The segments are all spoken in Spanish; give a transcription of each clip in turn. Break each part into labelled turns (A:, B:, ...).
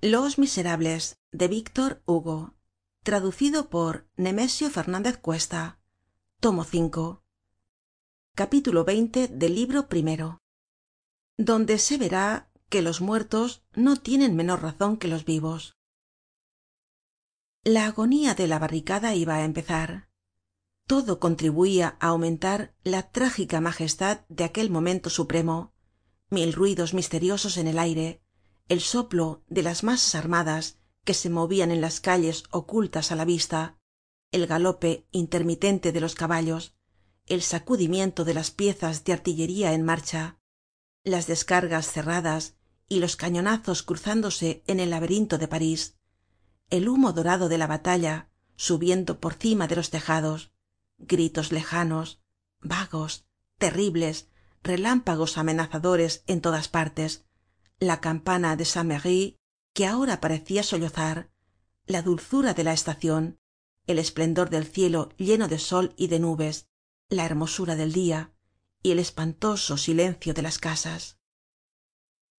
A: los miserables de víctor hugo. Traducido por nemesio fernandez cuesta. Tomo capítulo xx del libro primero. Donde se verá que los muertos no tienen menor razon que los vivos. La agonía de la barricada iba á empezar. Todo contribuia á aumentar la trágica majestad de aquel momento supremo. Mil ruidos misteriosos en el aire el soplo de las masas armadas que se movian en las calles ocultas á la vista el galope intermitente de los caballos el sacudimiento de las piezas de artillería en marcha las descargas cerradas y los cañonazos cruzándose en el laberinto de parís el humo dorado de la batalla subiendo por cima de los tejados gritos lejanos vagos terribles relámpagos amenazadores en todas partes la campana de san merry que ahora parecia sollozar la dulzura de la estacion el esplendor del cielo lleno de sol y de nubes la hermosura del dia y el espantoso silencio de las casas.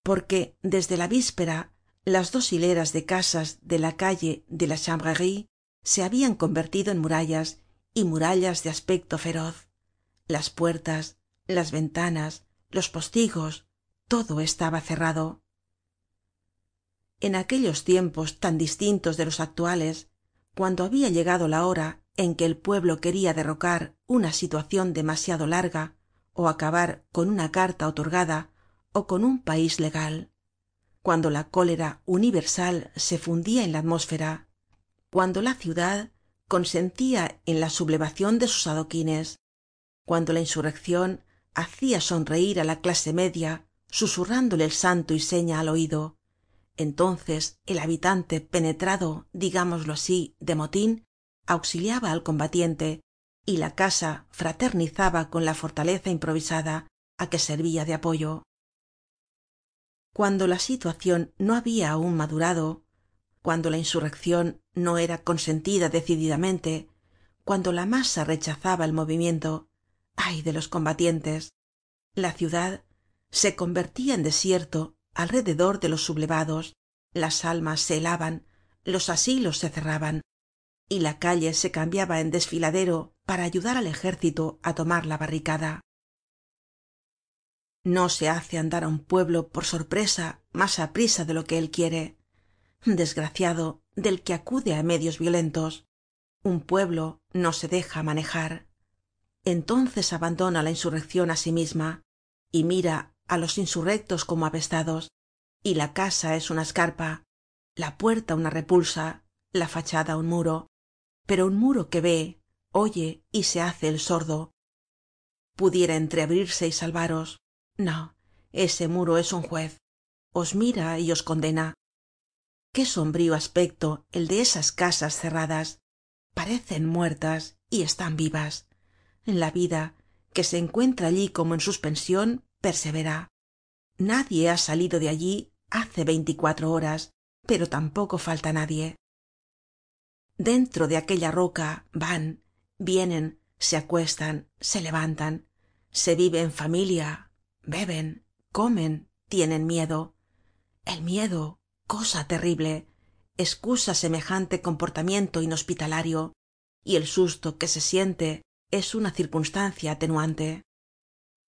A: Porque desde la víspera las dos hileras de casas de la calle de la chanvrerie se habian convertido en murallas y murallas de aspecto feroz. Las puertas las ventanas los postigos todo estaba cerrado. En aquellos tiempos tan distintos de los actuales cuando habia llegado la hora en que el pueblo queria derrocar una situacion demasiado larga ó acabar con una carta otorgada ó con un país legal. Cuando la cólera universal se fundia en la atmósfera. Cuando la ciudad consentia en la sublevacion de sus adoquines. Cuando la insurreccion hacia sonreir á la clase media susurrándole el santo y seña al oido entonces el habitante penetrado digámoslo así de motin auxiliaba al combatiente y la casa fraternizaba con la fortaleza improvisada á que servia de apoyo. Cuando la situacion no habia aun madurado cuando la insurreccion no era consentida decididamente cuando la masa rechazaba el movimiento ay de los combatientes la ciudad se convertia en desierto alrededor de los sublevados las almas se helaban los asilos se cerraban y la calle se cambiaba en desfiladero para ayudar al ejército á tomar la barricada. No se hace andar á un pueblo por sorpresa mas aprisa de lo que él quiere. Desgraciado del que acude á medios violentos un pueblo no se deja manejar. Entonces abandona la insurreccion á sí misma y mira á los insurrectos como apestados. Y la casa es una escarpa la puerta una repulsa la fachada un muro. Pero un muro que ve oye y se hace el sordo. Pudiera entreabrirse y salvaros. No ese muro es un juez. Os mira y os condena. Qué sombrío aspecto el de esas casas cerradas. Parecen muertas y están vivas. La vida que se encuentra allí como en suspension persevera. Nadie ha salido de allí hace veinticuatro horas pero tampoco falta nadie. Dentro de aquella roca van vienen se acuestan se levantan se vive en familia beben comen tienen miedo. El miedo cosa terrible escusa semejante comportamiento inhospitalario y el susto que se siente es una circunstancia atenuante.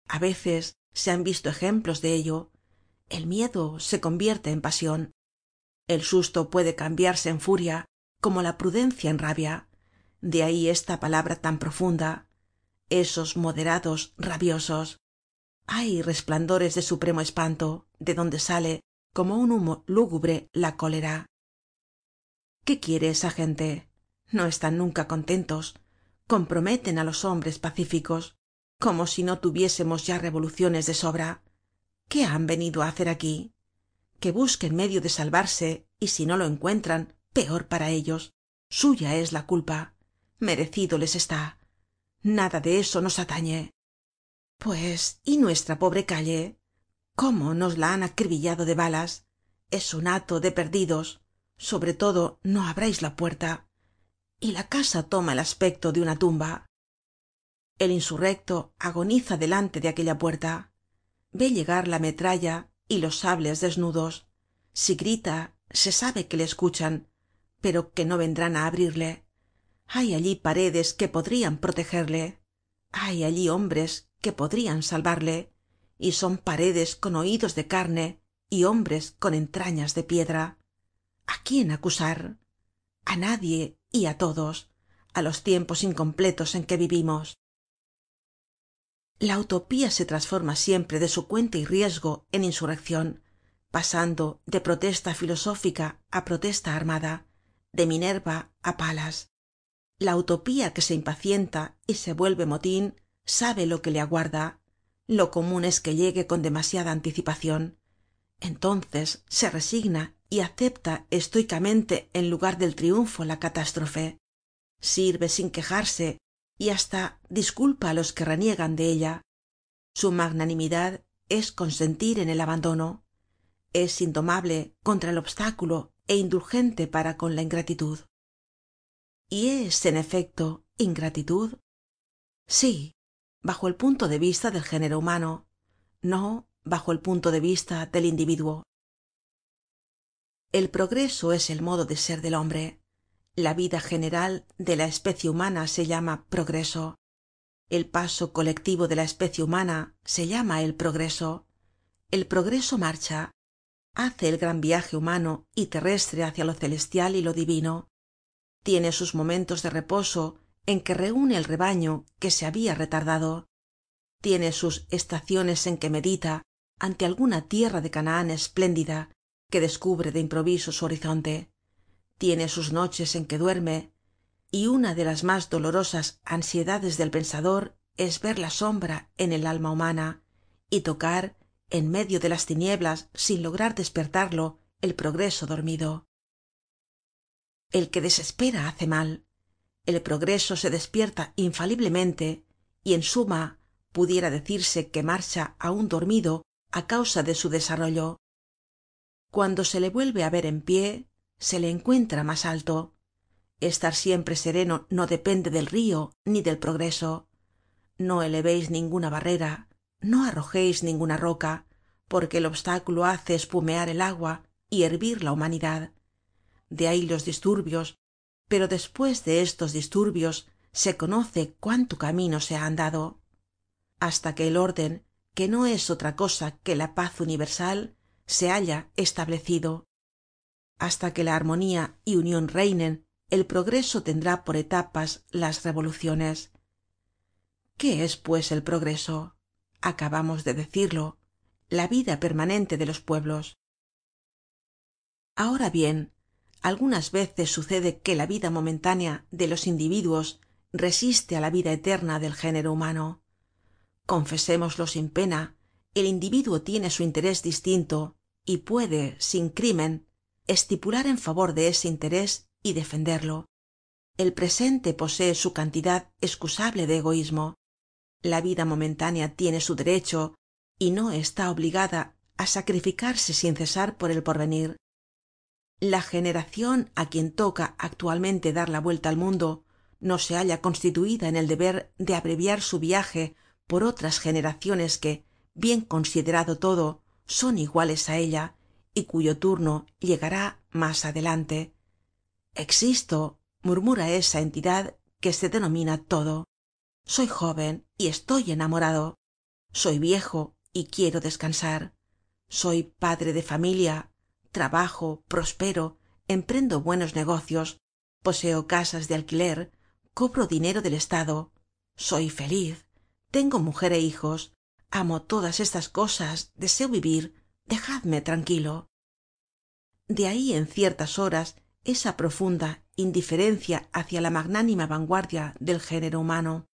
A: A veces se han visto ejemplos de ello. El miedo se convierte en pasion el susto puede cambiarse en furia como la prudencia en rabia. De ahí esta palabra tan profunda. Esos moderados rabiosos. Hay resplandores de supremo espanto de donde sale como un humo lúgubre la cólera. Qué quiere esa gente no están nunca contentos. Comprometen á los hombres pacíficos como si no tuviésemos ya revoluciones de sobra. Qué han venido á hacer aquí que busquen medio de salvarse y si no lo encuentran peor para ellos. Suya es la culpa. Merecido les está. Nada de eso nos atañe. Pues y nuestra pobre calle cómo nos la han acribillado de balas es un hato de perdidos. Sobre todo no abrais la puerta. Y la casa toma el aspecto de una tumba el insurrecto agoniza delante de aquella puerta. Ve llegar la metralla y los sables desnudos. Si grita se sabe que le escuchan pero que no vendrán á abrirle. Hay allí paredes que podrian protegerle. Hay allí hombres que podrian salvarle. Y son paredes con oidos de carne y hombres con entrañas de piedra. A quién acusar a nadie y á todos á los tiempos incompletos en que vivimos la utopía se trasforma siempre de su cuenta y riesgo en insurreccion pasando de protesta filosófica á protesta armada de minerva á palas. La utopía que se impacienta y se vuelve motin sabe lo que le aguarda. Lo comun es que llegue con demasiada anticipacion entonces se resigna y acepta estoicamente en lugar del triunfo la catástrofe. Sirve sin quejarse y hasta disculpa á los que reniegan de ella. Su magnanimidad es consentir en el abandono. Es indomable contra el obstáculo é indulgente para con la ingratitud. Y es en efecto ingratitud. Sí bajo el punto de vista del género humano no bajo el punto de vista del individuo. El progreso es el modo de ser del hombre la vida general de la especie humana se llama progreso. El paso colectivo de la especie humana se llama el progreso. El progreso marcha hace el gran viaje humano y terrestre hacia lo celestial y lo divino. Tiene sus momentos de reposo en que reune el rebaño que se habia retardado. Tiene sus estaciones en que medita ante alguna tierra de canaán espléndida que descubre de improviso su horizonte tiene sus noches en que duerme y una de las mas dolorosas ansiedades del pensador es ver la sombra en el alma humana y tocar en medio de las tinieblas sin lograr despertarlo el progreso dormido. El que desespera hace mal. El progreso se despierta infaliblemente y en suma pudiera decirse que marcha aun dormido á causa de su desarrollo. Cuando se le vuelve á ver en pie se le encuentra mas alto. Estar siempre sereno no depende del rio ni del progreso. No eleveis ninguna barrera no arrojeis ninguna roca porque el obstáculo hace espumear el agua y hervir la humanidad. De ahí los disturbios pero despues de estos disturbios se conoce cuánto camino se ha andado hasta que el orden que no es otra cosa que la paz universal se haya establecido hasta que la armonía y union reinen el progreso tendrá por etapas las revoluciones. Qué es pues el progreso acabamos de decirlo la vida permanente de los pueblos. Ahora bien algunas veces sucede que la vida momentánea de los individuos resiste á la vida eterna del género humano. Confesémoslo sin pena el individuo tiene su interés distinto y puede sin crimen estipular en favor de ese interés y defenderlo. El presente posee su cantidad excusable de egoísmo. La vida momentánea tiene su derecho y no está obligada á sacrificarse sin cesar por el porvenir. La generacion á quien toca actualmente dar la vuelta al mundo no se halla constituida en el deber de abreviar su viaje por otras generaciones que bien considerado todo son iguales á ella y cuyo turno llegará mas adelante. Existo murmura esa entidad que se denomina todo. Soy jóven y estoy enamorado. Soy viejo y quiero descansar. Soy padre de familia trabajo prospero emprendo buenos negocios poseo casas de alquiler cobro dinero del estado. Soy feliz tengo mujer é hijos amo todas estas cosas deseo vivir dejadme tranquilo. De ahí en ciertas horas esa profunda indiferencia hacia la magnánima vanguardia del género humano.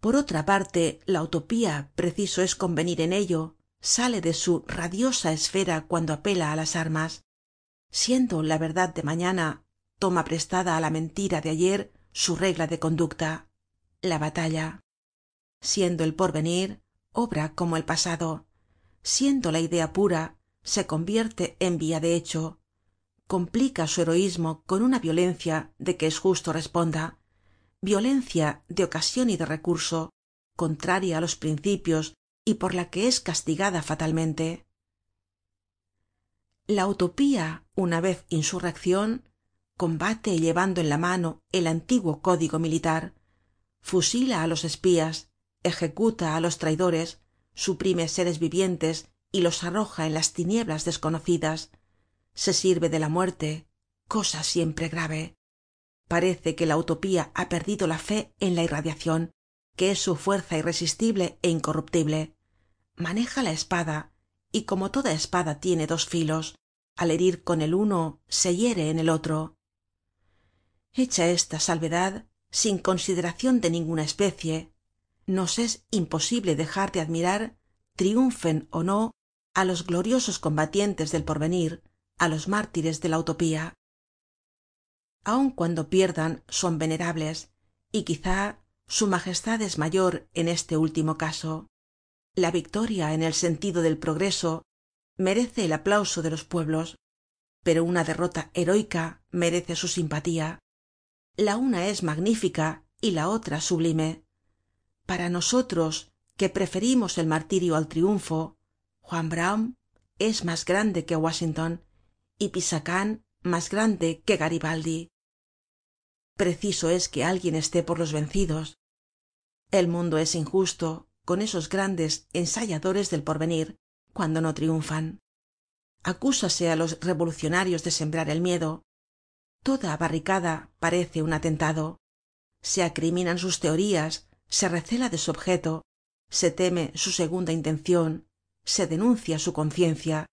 A: Por otra parte la utopía preciso es convenir en ello sale de su radiosa esfera cuando apela á las armas. Siendo la verdad de mañana toma prestada á la mentira de ayer su regla de conducta la batalla. Siendo el porvenir obra como el pasado siendo la idea pura se convierte en vía de hecho. Complica su heroismo con una violencia de que es justo responda. Violencia de ocasion y de recurso contraria á los principios y por la que es castigada fatalmente. La utopía una vez insurreccion combate llevando en la mano el antiguo código militar. Fusila á los espías ejecuta á los traidores suprime seres vivientes y los arroja en las tinieblas desconocidas. Se sirve de la muerte cosa siempre grave. Parece que la utopía ha perdido la fe en la irradiacion que es su fuerza irresistible é incorruptible. Maneja la espada y como toda espada tiene dos filos al herir con el uno se hiere en el otro. Hecha esta salvedad sin consideracion de ninguna especie nos es imposible dejar de admirar triunfen ó no á los gloriosos combatientes del porvenir á los mártires de la utopía. Aun cuando pierdan son venerables y quizá su majestad es mayor en este último caso. La victoria en el sentido del progreso merece el aplauso de los pueblos pero una derrota heroica merece su simpatía. La una es magnífica y la otra sublime para nosotros que preferimos el martirio al triunfo juan brown es mas grande que washington y pisacán mas grande que garibaldi. Preciso es que alguien esté por los vencidos. El mundo es injusto con esos grandes ensayadores del porvenir cuando no triunfan. Acúsase á los revolucionarios de sembrar el miedo. Toda barricada parece un atentado. Se acriminan sus teorías se recela de su objeto se teme su segunda intencion se denuncia su conciencia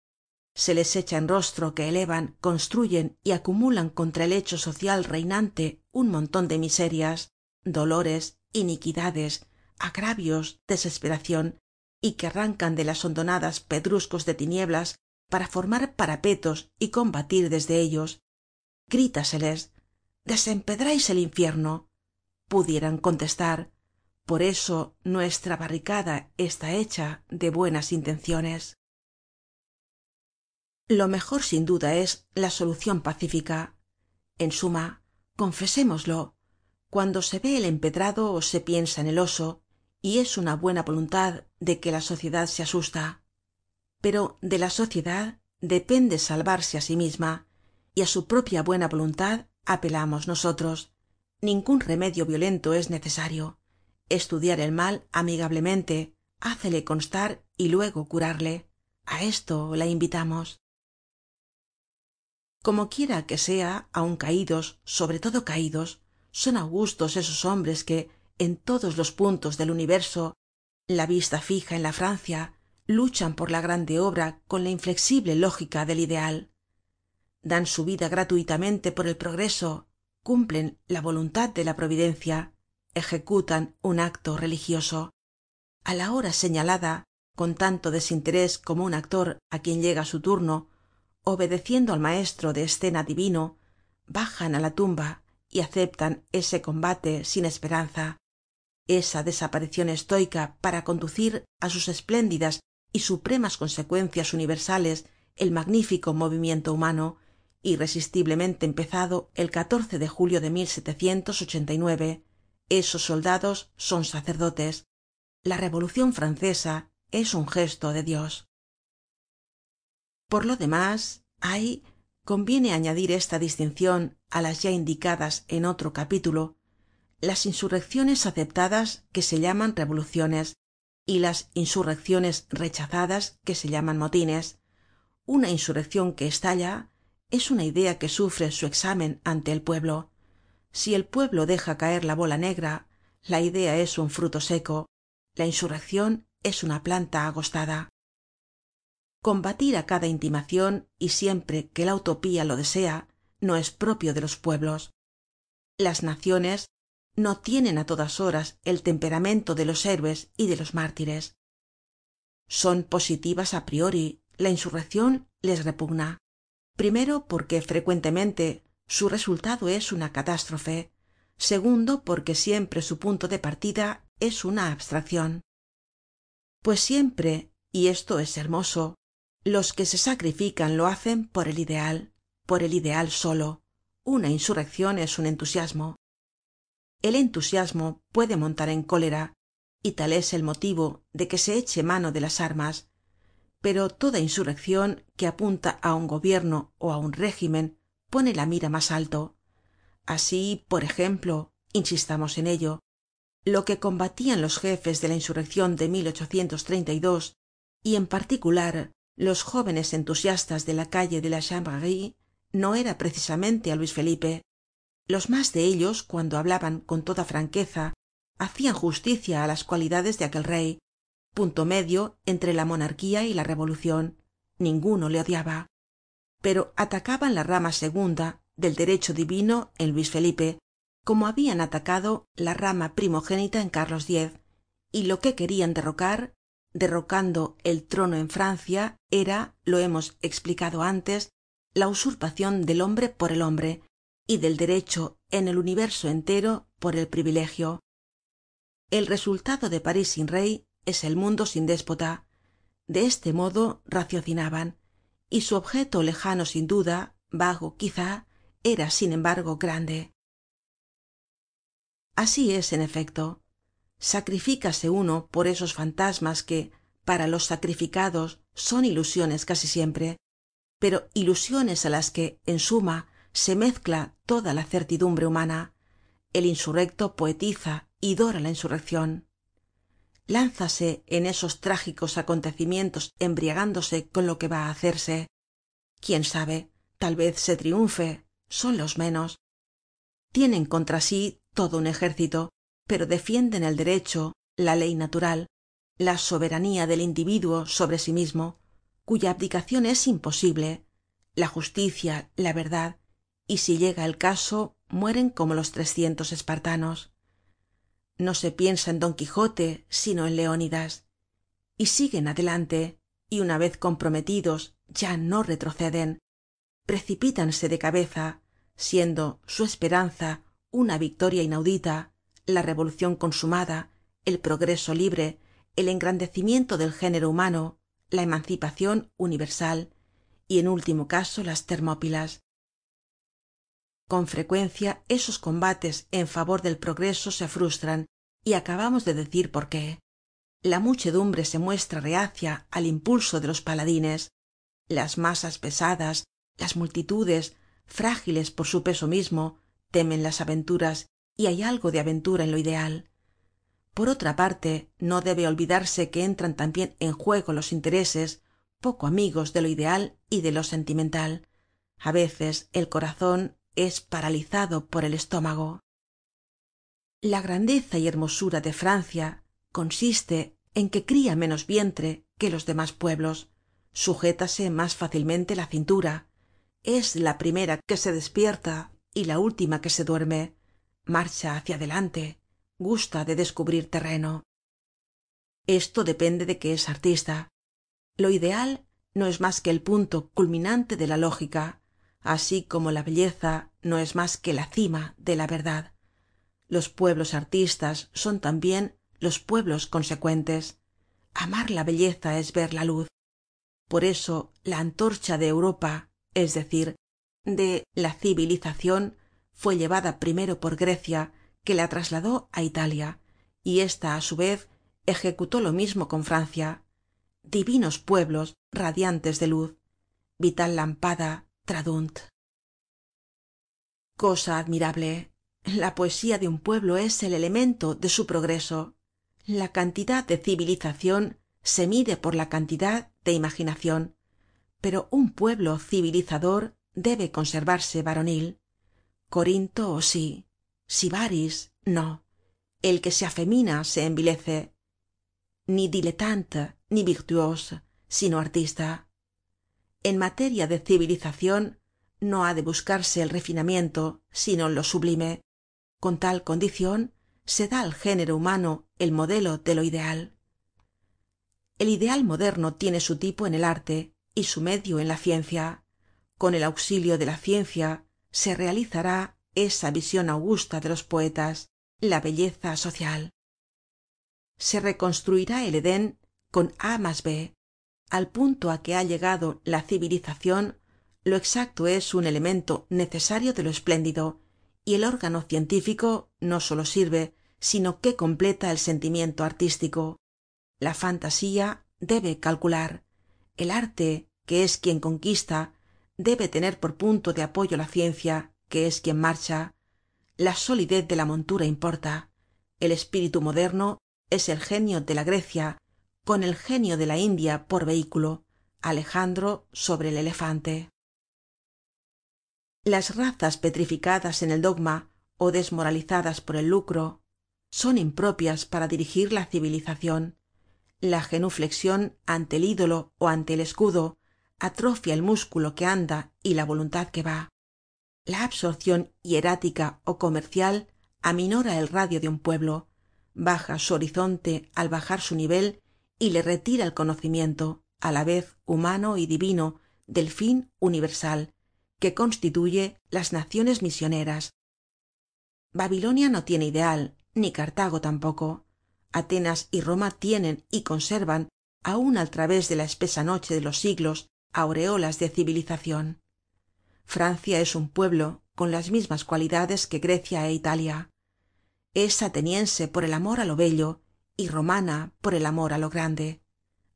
A: se les echa en rostro que elevan construyen y acumulan contra el hecho social reinante un monton de miserias dolores iniquidades agravios desesperacion y que arrancan de las hondonadas pedruscos de tinieblas para formar parapetos y combatir desde ellos. Grítaseles desempedrais el infierno pudieran contestar por eso nuestra barricada está hecha de buenas intenciones. Lo mejor sin duda es la solucion pacífica. En suma confesémoslo. Cuando se ve el empedrado se piensa en el oso y es una buena voluntad de que la sociedad se asusta. Pero de la sociedad depende salvarse á sí misma y á su propia buena voluntad apelamos nosotros. Ningun remedio violento es necesario estudiar el mal amigablemente hácele constar y luego curarle. A esto la invitamos. Como quiera que sea aun caidos sobre todo caidos son augustos esos hombres que en todos los puntos del universo la vista fija en la francia luchan por la grande obra con la inflexible lógica del ideal. Dan su vida gratuitamente por el progreso cumplen la voluntad de la providencia ejecutan un acto religioso. A la hora señalada con tanto desinterés como un actor á quien llega su turno obedeciendo al maestro de escena divino bajan á la tumba y aceptan ese combate sin esperanza. Esa desaparicion estoica para conducir á sus espléndidas y supremas consecuencias universales el magnífico movimiento humano irresistiblemente empezado el de julio de esos soldados son sacerdotes. La revolucion francesa es un gesto de dios. Por lo demás hay conviene añadir esta distincion á las ya indicadas en otro capítulo las insurrecciones aceptadas que se llaman revoluciones y las insurrecciones rechazadas que se llaman motines. Una insurreccion que estalla es una idea que sufre su examen ante el pueblo si el pueblo deja caer la bola negra la idea es un fruto seco. La insurreccion es una planta agostada. Combatir á cada intimacion y siempre que la utopía lo desea no es propio de los pueblos. Las naciones no tienen á todas horas el temperamento de los héroes y de los mártires. Son positivas a priori la insurreccion les repugna. Primero porque frecuentemente su resultado es una catástrofe. Segundo porque siempre su punto de partida es una abstraccion pues siempre y esto es hermoso los que se sacrifican lo hacen por el ideal por el ideal solo. Una insurreccion es un entusiasmo. El entusiasmo puede montar en cólera y tal es el motivo de que se eche mano de las armas. Pero toda insurreccion que apunta á un gobierno ó á un régimen pone la mira mas alto. Así por ejemplo insistamos en ello lo que combatían los jefes de la insurreccion de y en particular los jóvenes entusiastas de la calle de la chanvrerie no era precisamente á luis felipe. Los mas de ellos cuando hablaban con toda franqueza hacian justicia á las cualidades de aquel rey. Punto medio entre la monarquía y la revolucion ninguno le odiaba pero atacaban la rama segunda del derecho divino en luis felipe como habian atacado la rama primogénita en carlos x y lo que querian derrocar derrocando el trono en francia era lo hemos explicado antes la usurpacion del hombre por el hombre y del derecho en el universo entero por el privilegio. El resultado de parís sin rey es el mundo sin déspota. De este modo raciocinaban y su objeto lejano sin duda vago quizá era sin embargo grande. Así es en efecto. Sacrifícase uno por esos fantasmas que para los sacrificados son ilusiones casi siempre pero ilusiones á las que en suma se mezcla toda la certidumbre humana. El insurrecto poetiza y dora la insurreccion lánzase en esos trágicos acontecimientos embriagándose con lo que va á hacerse. Quién sabe tal vez se triunfe son los menos. Tienen contra sí todo un ejército pero defienden el derecho la ley natural la soberanía del individuo sobre sí mismo cuya abdicacion es imposible la justicia la verdad y si llega el caso mueren como los trescientos espartanos no se piensa en don quijote sino en leónidas. Y siguen adelante y una vez comprometidos ya no retroceden. Precipítanse de cabeza siendo su esperanza una victoria inaudita la revolucion consumada el progreso libre el engrandecimiento del género humano la emancipacion universal y en último caso las termópilas con frecuencia esos combates en favor del progreso se frustran y acabamos de decir por qué. La muchedumbre se muestra reacia al impulso de los paladines. Las masas pesadas las multitudes frágiles por su peso mismo temen las aventuras y hay algo de aventura en lo ideal. Por otra parte no debe olvidarse que entran tambien en juego los intereses poco amigos de lo ideal y de lo sentimental. A veces el corazon es paralizado por el estómago. La grandeza y hermosura de francia consiste en que cría menos vientre que los demás pueblos. Sujétase más fácilmente la cintura. Es la primera que se despierta y la última que se duerme. Marcha hacia adelante. Gusta de descubrir terreno. Esto depende de que es artista. Lo ideal no es mas que el punto culminante de la lógica así como la belleza no es mas que la cima de la verdad. Los pueblos artistas son tambien los pueblos consecuentes. Amar la belleza es ver la luz. Por eso la antorcha de europa es decir de la civilizacion fue llevada primero por grecia que la trasladó á italia y ésta á su vez ejecutó lo mismo con francia. Divinos pueblos radiantes de luz. Vital lampada tradunt. Cosa admirable. La poesía de un pueblo es el elemento de su progreso. La cantidad de civilizacion se mide por la cantidad de imaginacion pero un pueblo civilizador debe conservarse varonil. Corinto sí. Sibaris no. El que se afemina se envilece. Ni dilettante ni virtuose sino artista en materia de civilizacion no ha de buscarse el refinamiento sino lo sublime. Con tal condicion se da al género humano el modelo de lo ideal. El ideal moderno tiene su tipo en el arte y su medio en la ciencia. Con el auxilio de la ciencia se realizará esa vision augusta de los poetas la belleza social. Se reconstruirá el eden con a más b al punto á que ha llegado la civilizacion lo exacto es un elemento necesario de lo espléndido y el órgano científico no solo sirve sino que completa el sentimiento artístico. La fantasía debe calcular. El arte que es quien conquista debe tener por punto de apoyo la ciencia que es quien marcha. La solidez de la montura importa. El espíritu moderno es el genio de la grecia con el genio de la india por vehículo alejandro sobre el elefante. Las razas petrificadas en el dogma ó desmoralizadas por el lucro son impropias para dirigir la civilizacion la genuflexion ante el ídolo ó ante el escudo atrofia el músculo que anda y la voluntad que va. La absorcion hierática ó comercial aminora el radio de un pueblo baja su horizonte al bajar su nivel y le retira el conocimiento á la vez humano y divino del fin universal que constituye las naciones misioneras. Babilonia no tiene ideal ni cartago tampoco. Atenas y roma tienen y conservan aun al través de la espesa noche de los siglos aureolas de civilizacion francia es un pueblo con las mismas cualidades que grecia é italia. Es ateniense por el amor á lo bello y romana por el amor á lo grande.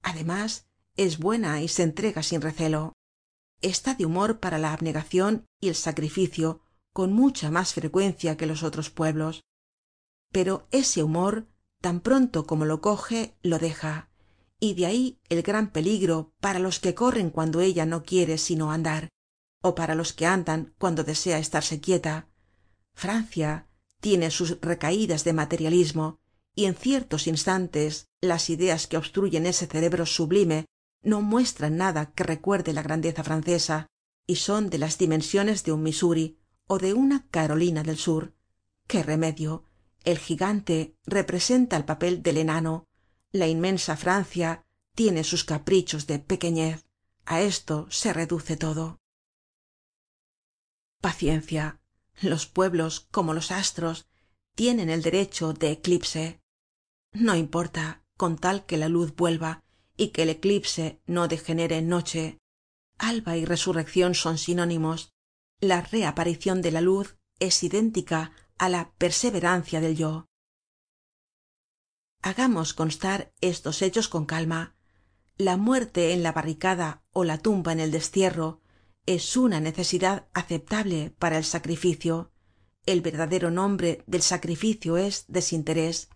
A: Además es buena y se entrega sin recelo. Está de humor para la abnegacion y el sacrificio con mucha mas frecuencia que los otros pueblos. Pero ese humor tan pronto como lo coge lo deja. Y de ahí el gran peligro para los que corren cuando ella no quiere sino andar ó para los que andan cuando desea estarse quieta. Francia tiene sus recaídas de materialismo y en ciertos instantes las ideas que obstruyen ese cerebro sublime no muestran nada que recuerde la grandeza francesa y son de las dimensiones de un missouri ó de una carolina del sur. Qué remedio el gigante representa el papel del enano. La inmensa francia tiene sus caprichos de pequeñez. A esto se reduce todo. Paciencia. Los pueblos como los astros tienen el derecho de eclipse. No importa con tal que la luz vuelva y que el eclipse no degenere en noche alba y resurreccion son sinónimos. La reaparicion de la luz es idéntica á la perseverancia del yo. Hagamos constar estos hechos con calma. La muerte en la barricada ó la tumba en el destierro es una necesidad aceptable para el sacrificio el verdadero nombre del sacrificio es desinterés.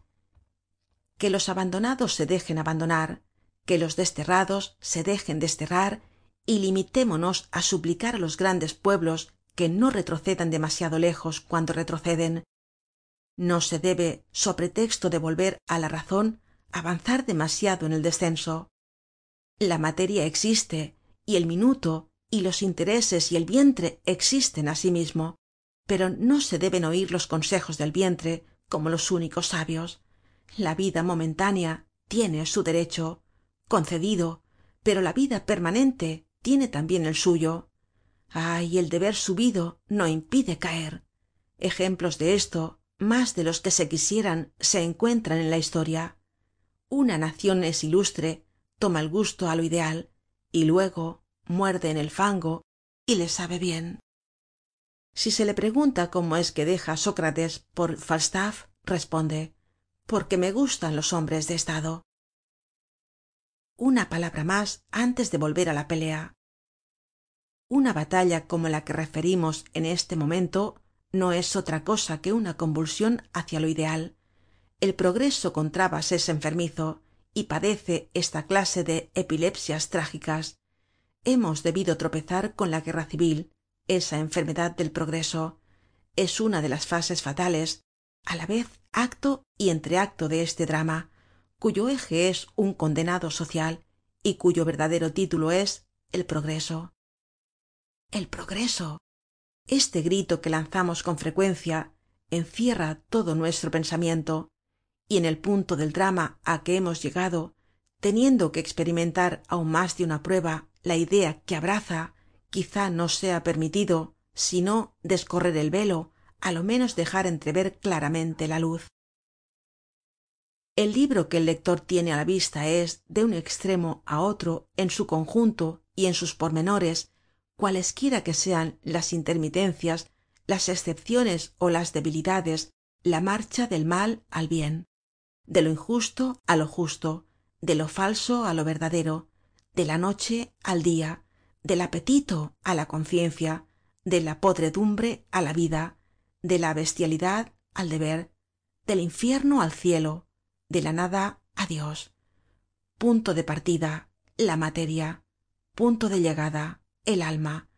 A: Que los abandonados se dejen abandonar que los desterrados se dejen desterrar y limitémonos á suplicar á los grandes pueblos que no retrocedan demasiado lejos cuando retroceden. No se debe so pretexto de volver á la razon avanzar demasiado en el descenso. La materia existe y el minuto y los intereses y el vientre existen asimismo pero no se deben oir los consejos del vientre como los únicos sabios. La vida momentánea tiene su derecho concedido pero la vida permanente tiene tambien el suyo. Ay el deber subido no impide caer. Ejemplos de esto mas de los que se quisieran se encuentran en la historia. Una nacion es ilustre toma el gusto á lo ideal y luego muerde en el fango y le sabe bien si se le pregunta cómo es que deja sócrates por falstaff responde porque me gustan los hombres de estado una palabra mas antes de volver á la pelea. Una batalla como la que referimos en este momento no es otra cosa que una convulsion hácia lo ideal. El progreso con trabas es enfermizo y padece esta clase de epilepsias trágicas. Hemos debido tropezar con la guerra civil esa enfermedad del progreso. Es una de las fases fatales á la vez acto y entreacto de este drama cuyo eje es un condenado social y cuyo verdadero título es el progreso. El progreso. Este grito que lanzamos con frecuencia encierra todo nuestro pensamiento y en el punto del drama á que hemos llegado teniendo que experimentar aun mas de una prueba la idea que abraza quizá no sea permitido sino descorrer el velo á lo menos dejar entrever claramente la luz. El libro que el lector tiene á la vista es de un extremo á otro en su conjunto y en sus pormenores cualesquiera que sean las intermitencias las escepciones ó las debilidades la marcha del mal al bien de lo injusto á lo justo de lo falso á lo verdadero de la noche al dia del apetito á la conciencia de la podredumbre á la vida de la bestialidad al deber del infierno al cielo de la nada á dios. Punto de partida la materia. Punto de llegada el alma.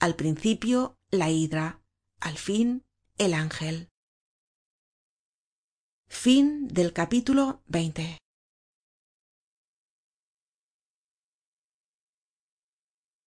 A: Al principio la hidra. Al fin el ángel